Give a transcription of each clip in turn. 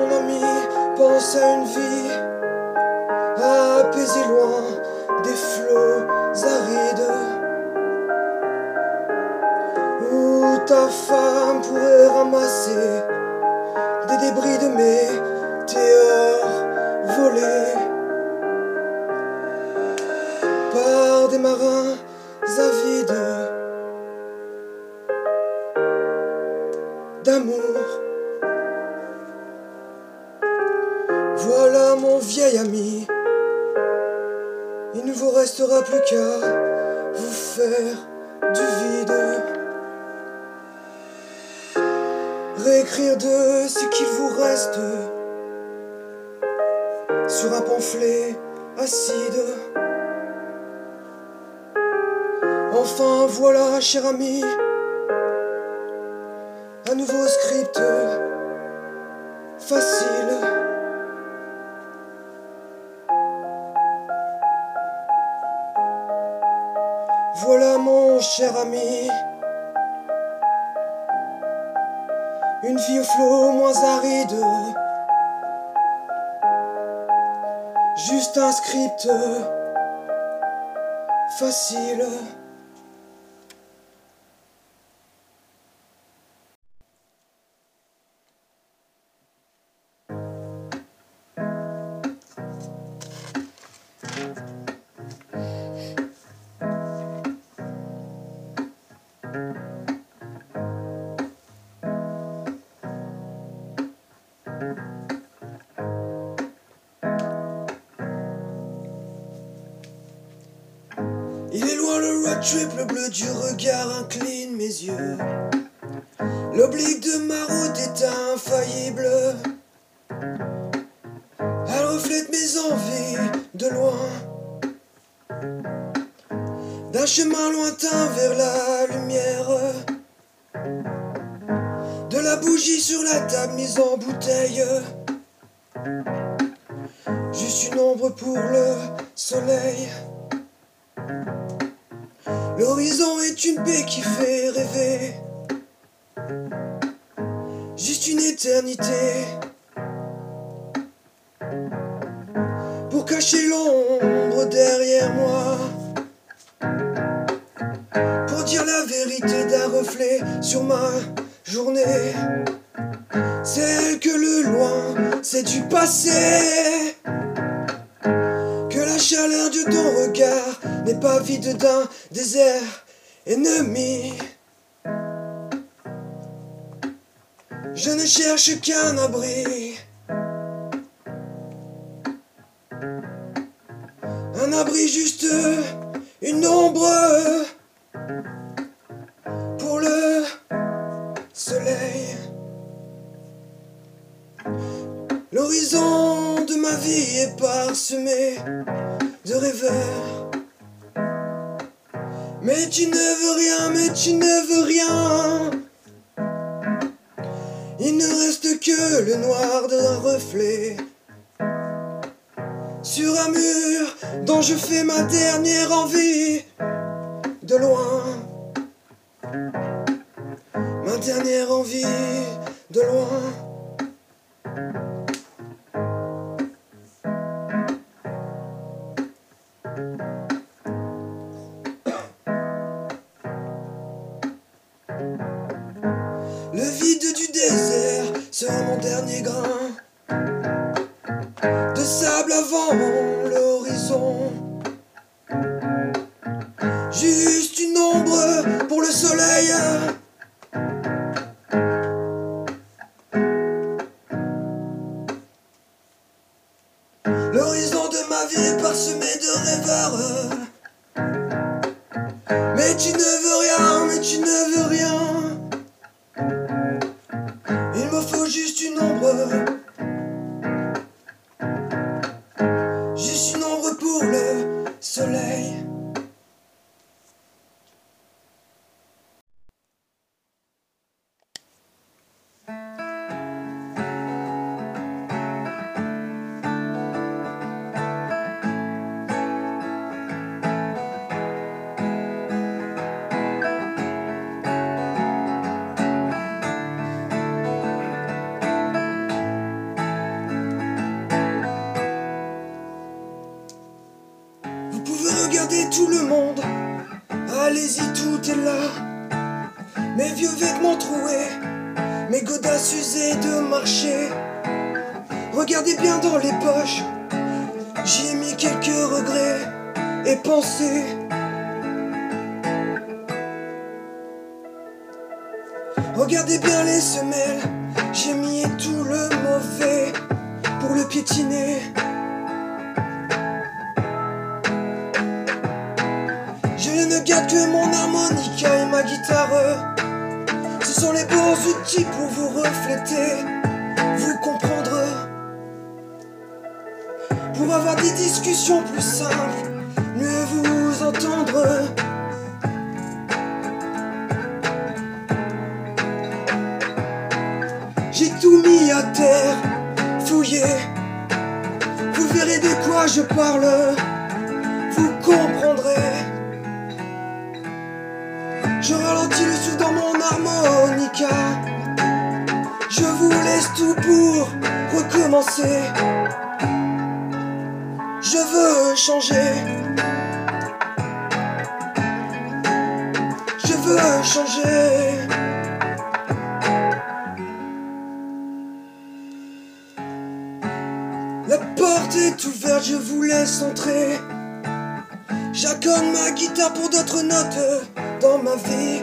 mon ami, pense à une vie apaisée loin des flots arides où ta femme pourrait ramasser des débris de météores volés Enfin voilà, cher ami, un nouveau script facile. Voilà mon cher ami, une vie au flot moins aride, juste un script facile. Le bleu du regard incline mes yeux. L'oblique de ma route est infaillible. Elle reflète mes envies de loin. D'un chemin lointain vers la lumière. De la bougie sur la table mise en bouteille. Pour cacher l'ombre derrière moi. Pour dire la vérité d'un reflet sur ma journée. Celle que le loin, c'est du passé. Que la chaleur de ton regard n'est pas vide d'un désert ennemi. Je ne cherche qu'un abri. Un abri juste, une ombre pour le soleil. L'horizon de ma vie est parsemé de rêveurs. Mais tu ne veux rien, mais tu ne veux rien. Il ne reste que le noir d'un reflet sur un mur dont je fais ma dernière envie de loin. Ma dernière envie de loin. Dans les poches. J'y ai mis quelques regrets et pensées. Regardez bien les semelles. J'ai mis tout le mauvais pour le piétiner. Je ne garde que mon harmonica et ma guitare. Ce sont les bons outils pour vous refléter, des discussions plus simples, mieux vous entendre. J'ai tout mis à terre, fouillé. Vous verrez de quoi je parle, vous comprendrez. Je ralentis le souffle dans mon harmonica. Je vous laisse tout pour recommencer. Je veux changer. Je veux changer. La porte est ouverte, je vous laisse entrer. J'accorde ma guitare pour d'autres notes dans ma vie.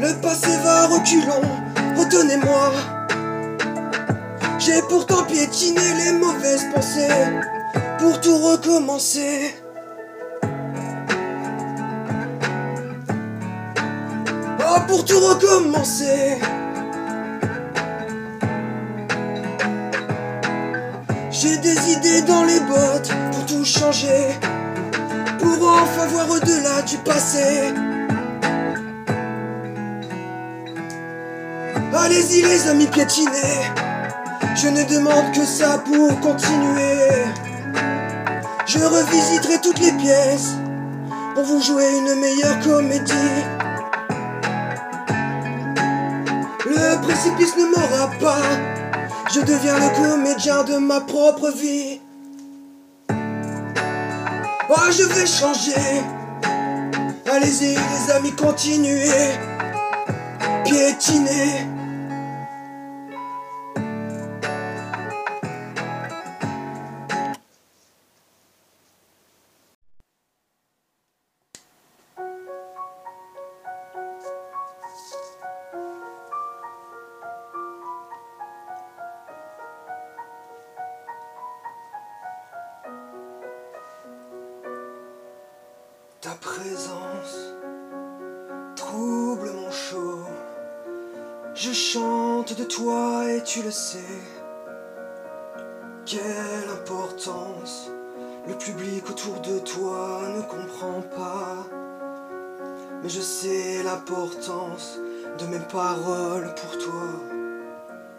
Le passé va reculons, retenez-moi. J'ai pourtant piétiné les mauvaises pensées pour tout recommencer. Oh, pour tout recommencer. J'ai des idées dans les bottes pour tout changer pour enfin voir au-delà du passé. Allez-y les amis piétinés, je ne demande que ça pour continuer. Je revisiterai toutes les pièces pour vous jouer une meilleure comédie. Le précipice ne m'aura pas, je deviens le comédien de ma propre vie. Oh, je vais changer. Allez-y, les amis, continuez. Piétinez. Présence trouble mon chaud. Je chante de toi et tu le sais. Quelle importance le public autour de toi ne comprend pas. Mais je sais l'importance de mes paroles pour toi.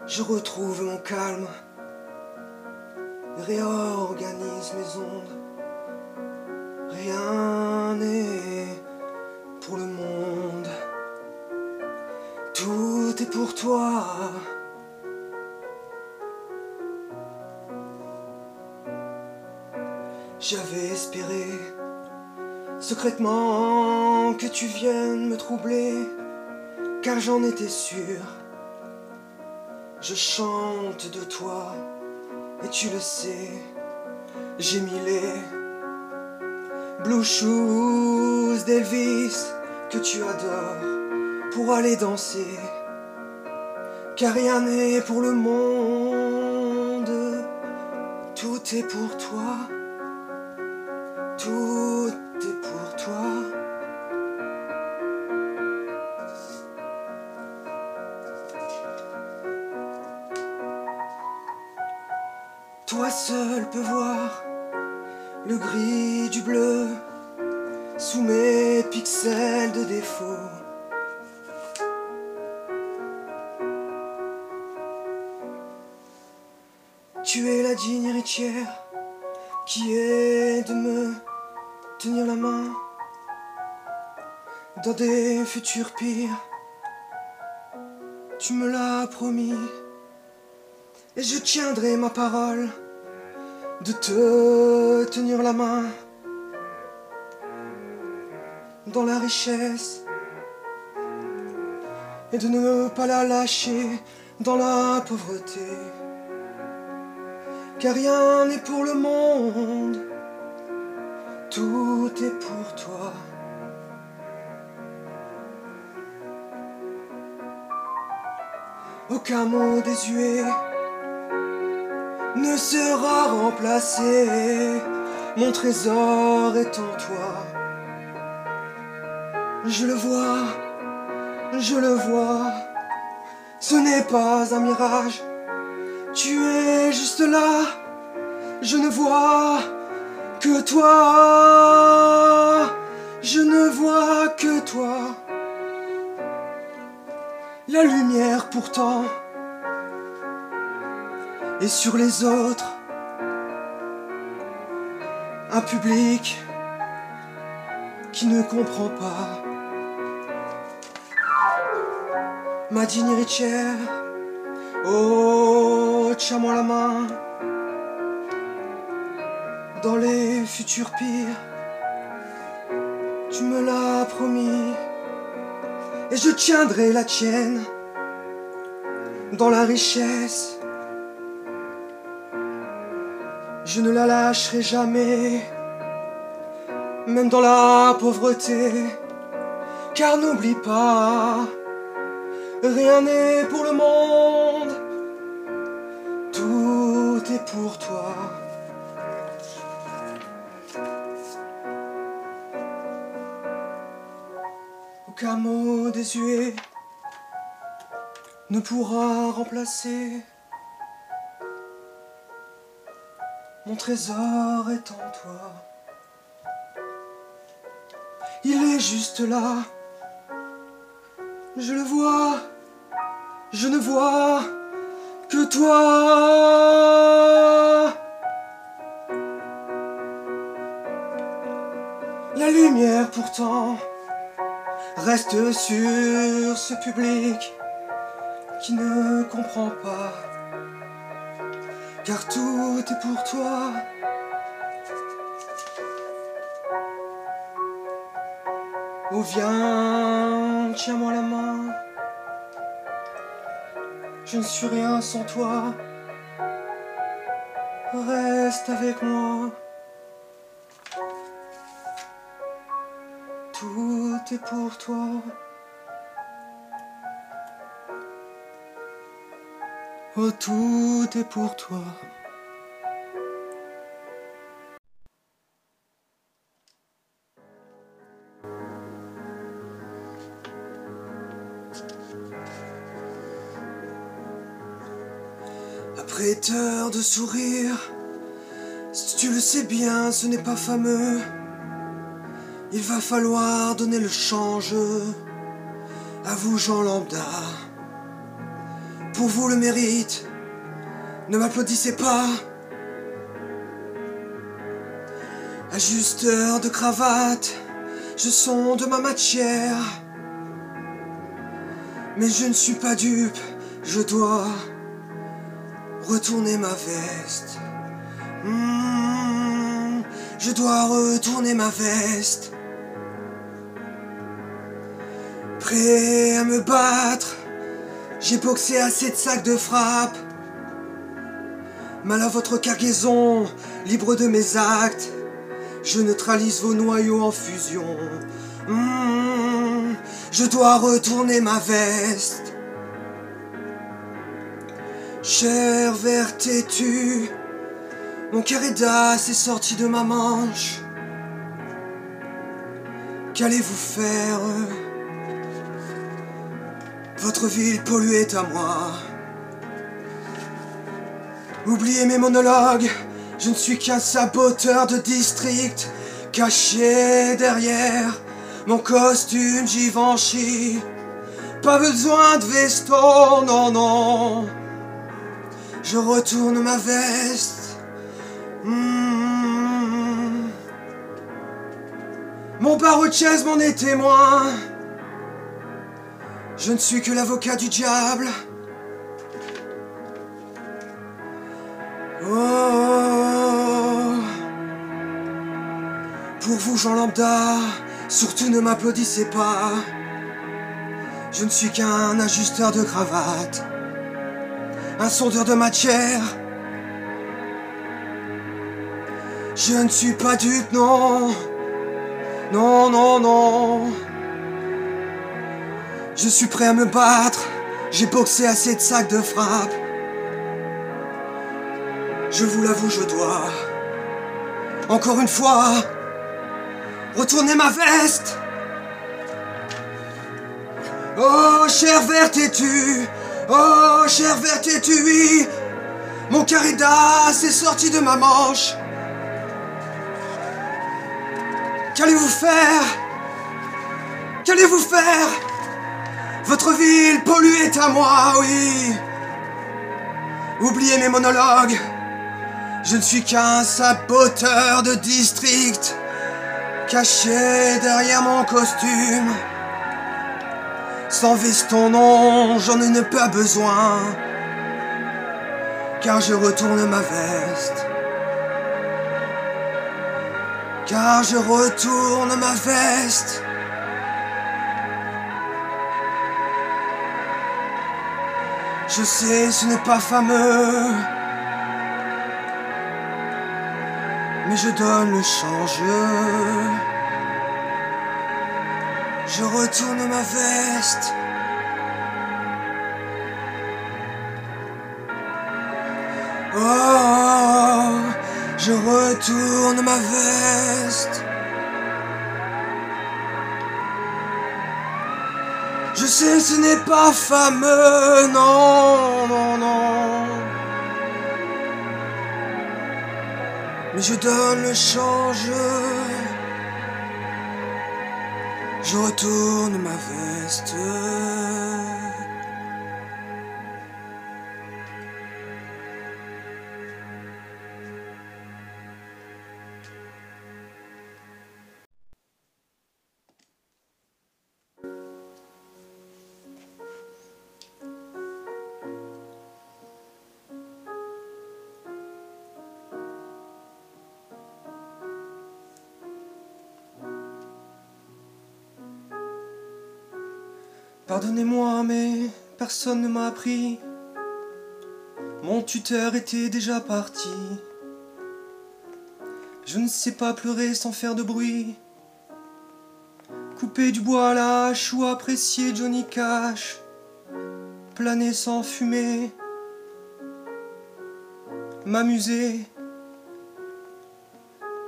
Je retrouve mon calme, réorganise mes ondes. Rien pour le monde tout est pour toi. J'avais espéré secrètement que tu viennes me troubler, car j'en étais sûr. Je chante de toi, et tu le sais, j'ai mis les blue shoes d'Elvis que tu adores pour aller danser, car rien n'est pour le monde, tout est pour toi. Des futurs pires. Tu me l'as promis et je tiendrai ma parole de te tenir la main dans la richesse et de ne pas la lâcher dans la pauvreté. Car rien n'est pour le monde, tout est pour toi. Aucun mot désuet ne sera remplacé, mon trésor est en toi. Je le vois, je le vois, ce n'est pas un mirage, tu es juste là, je ne vois que toi, je ne vois que toi. La lumière pourtant et sur les autres. Un public qui ne comprend pas. Ma digne héritière, oh, tiens-moi la main. Dans les futurs pires, tu me l'as promis, et je tiendrai la tienne dans la richesse. Je ne la lâcherai jamais, même dans la pauvreté, car n'oublie pas, rien n'est pour le monde, tout est pour toi. Ne pourra remplacer Mon trésor est en toi. Il est juste là. Je le vois. Je ne vois que toi. La lumière pourtant reste sur ce public qui ne comprend pas car tout est pour toi. Oh viens, tiens-moi la main. Je ne suis rien sans toi. Reste avec moi. Pour toi. Oh, tout est pour toi. Après heure de sourire, si tu le sais bien, ce n'est pas fameux. Il va falloir donner le change à vous, Jean Lambda pour vous le mérite. Ne m'applaudissez pas. Ajusteur de cravate, je sonde ma matière. Mais je ne suis pas dupe, je dois retourner ma veste. Hmm, je dois retourner ma veste. À me battre, j'ai boxé assez de sacs de frappe. Mal à votre cargaison, libre de mes actes, je neutralise vos noyaux en fusion. Hmm, je dois retourner ma veste. Cher vert têtu, mon carré d'as est sorti de ma manche. Qu'allez-vous faire? Votre ville polluée est à moi. Oubliez mes monologues, je ne suis qu'un saboteur de district, caché derrière mon costume Givenchy. Pas besoin de veston, non, non. Je retourne ma veste. Hmm. Mon barreau de chaise m'en est témoin. Je ne suis que l'avocat du diable. Oh. Pour vous, Jean Lambda, surtout ne m'applaudissez pas. Je ne suis qu'un ajusteur de cravate, un sondeur de matière. Je ne suis pas dupe, non. Non, non, non. Je suis prêt à me battre. J'ai boxé assez de sacs de frappe. Je vous l'avoue, je dois. Encore une fois. Retourner ma veste. Oh, cher vert têtu. Oh, cher vert têtu, oui. Mon carré d'as est sorti de ma manche. Qu'allez-vous faire? Qu'allez-vous faire? Votre ville polluée est à moi, oui. Oubliez mes monologues. Je ne suis qu'un saboteur de district, caché derrière mon costume. Sans veston, non, j'en ai pas besoin, car je retourne ma veste. Car je retourne ma veste. Je sais, ce n'est pas fameux. Mais je donne le change. Je retourne ma veste. Oh, je retourne ma veste. Ce n'est pas fameux, non, non, non. Mais je donne le change. Je retourne ma veste. Pardonnez-moi, mais personne ne m'a appris. Mon tuteur était déjà parti. Je ne sais pas pleurer sans faire de bruit. Couper du bois à la hache ou apprécier Johnny Cash. Planer sans fumer. M'amuser.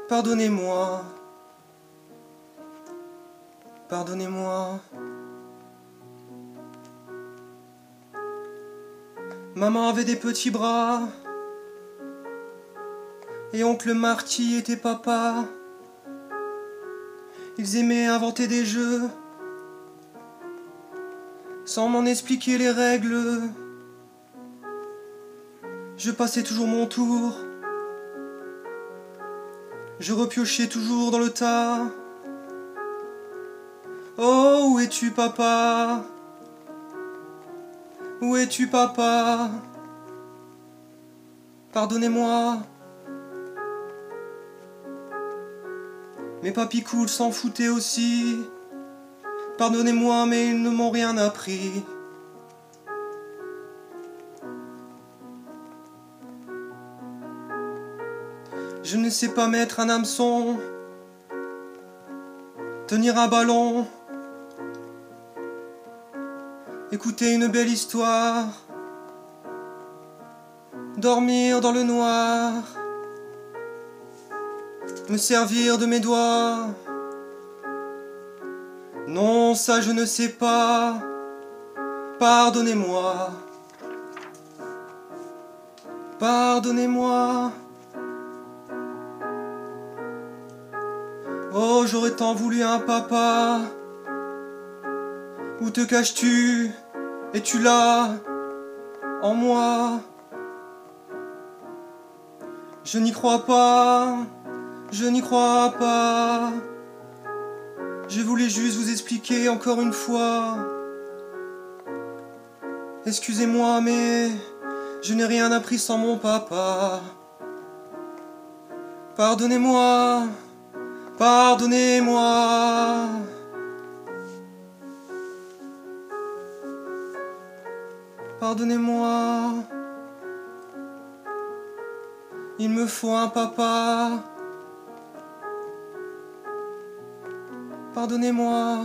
Pardonnez-moi. Pardonnez-moi. Maman avait des petits bras. Et oncle Marty était papa. Ils aimaient inventer des jeux. Sans m'en expliquer les règles. Je passais toujours mon tour. Je repiochais toujours dans le tas. Oh, où es-tu, papa? Où es-tu, papa? Pardonnez-moi. Mes papis cool s'en foutaient aussi. Pardonnez-moi, mais ils ne m'ont rien appris. Je ne sais pas mettre un hameçon, tenir un ballon, écouter une belle histoire, dormir dans le noir, me servir de mes doigts. Non, ça je ne sais pas. Pardonnez-moi. Pardonnez-moi. Oh, j'aurais tant voulu un papa. Où te caches-tu? Es-tu là En moi Je n'y crois pas. Je n'y crois pas. Je voulais juste vous expliquer encore une fois. Excusez-moi, mais je n'ai rien appris sans mon papa. Pardonnez-moi, pardonnez-moi. Pardonnez-moi. Il me faut un papa. Pardonnez-moi.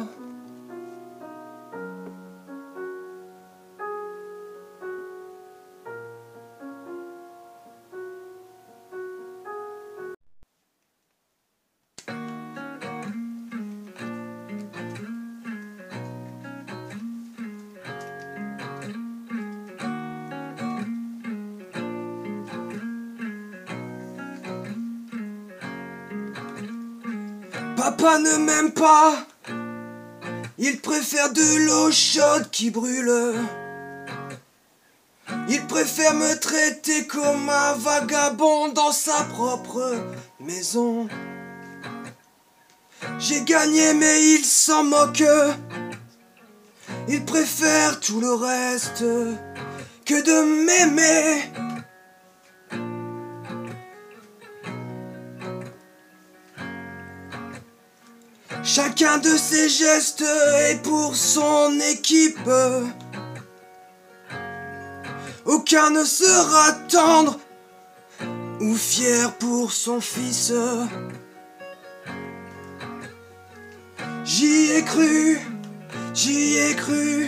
Papa ne m'aime pas. Il préfère de l'eau chaude qui brûle. Il préfère me traiter comme un vagabond dans sa propre maison. J'ai gagné mais il s'en moque. Il préfère tout le reste que de m'aimer. Chacun de ses gestes est pour son équipe. Aucun ne sera tendre ou fier pour son fils. J'y ai cru, j'y ai cru.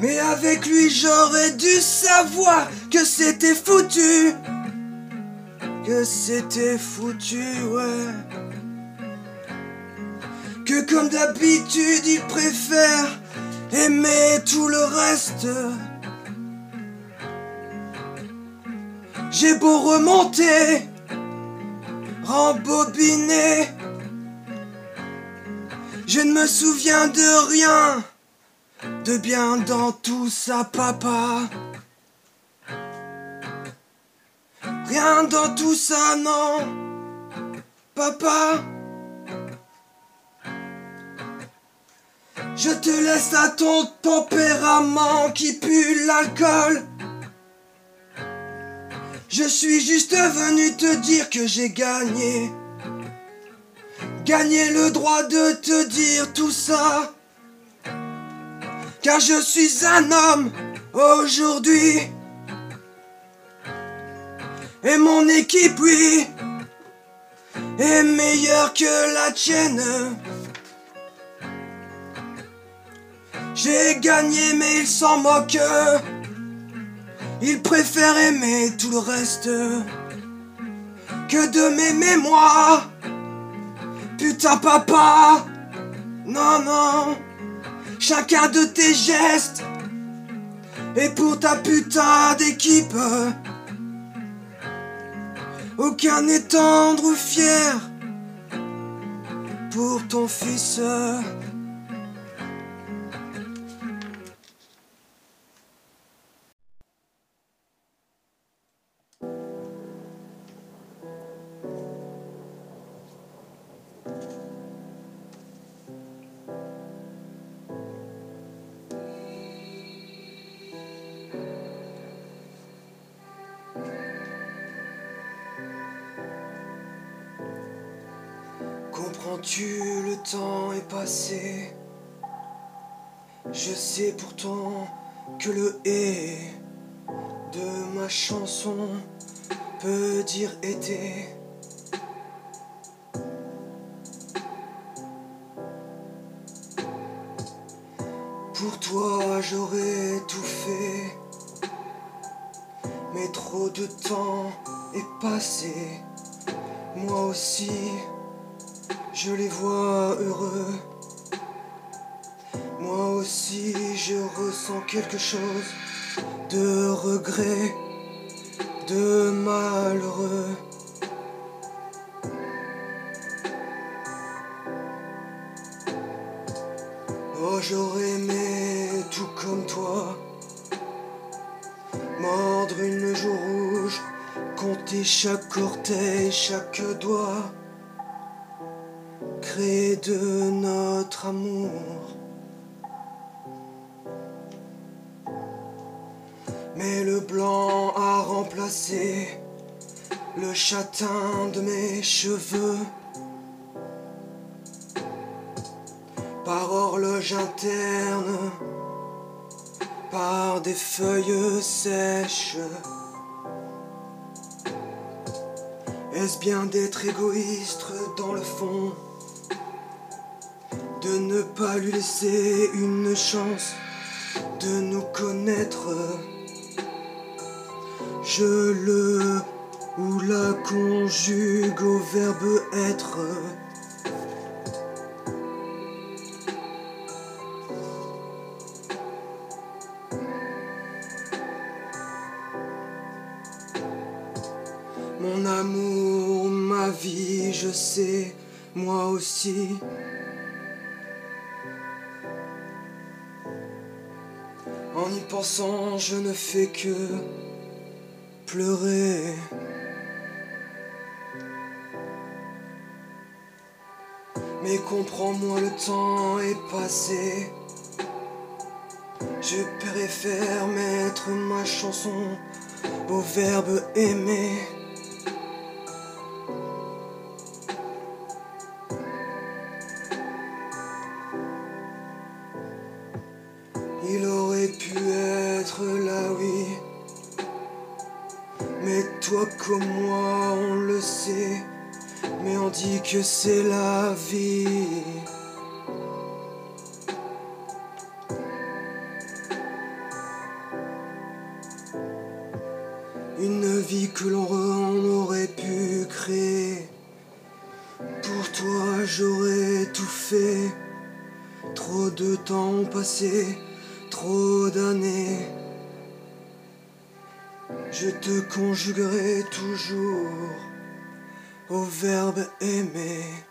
Mais avec lui j'aurais dû savoir que c'était foutu. Que c'était foutu, ouais comme d'habitude il préfère aimer tout le reste. J'ai beau remonter, rembobiner, je ne me souviens de rien, de bien dans tout ça, papa. Rien dans tout ça, non, papa. Je te laisse à ton tempérament qui pue l'alcool. Je suis juste venu te dire que j'ai gagné. Gagné le droit de te dire tout ça. Car je suis un homme aujourd'hui. Et mon équipe, oui, est meilleure que la tienne. J'ai gagné mais il s'en moque. Il préfère aimer tout le reste que de m'aimer moi. Putain papa, non non, chacun de tes gestes et pour ta putain d'équipe. Aucun n'est tendre ou fier pour ton fils. Sens-tu le temps est passé Je sais pourtant que le et de ma chanson peut dire été. Je les vois heureux. Moi aussi, je ressens quelque chose de regret, de malheureux. Oh, j'aurais aimé tout comme toi. Mordre une joue rouge, compter chaque orteil, chaque doigt. De notre amour. Mais le blanc a remplacé le châtain de mes cheveux. par horloge interne, par des feuilles sèches. Est-ce bien d'être égoïste dans le fond, de ne pas lui laisser une chance de nous connaître Je le ou la conjugue au verbe être. Mon amour, ma vie, je sais, moi aussi. Pensant, je ne fais que pleurer. Mais comprends-moi, le temps est passé. Je préfère mettre ma chanson au verbe aimer. Que c'est la vie. Une vie que l'on aurait pu créer. Pour toi, j'aurais tout fait. Trop de temps passé, trop d'années. Je te conjuguerai toujours au verbe aimer.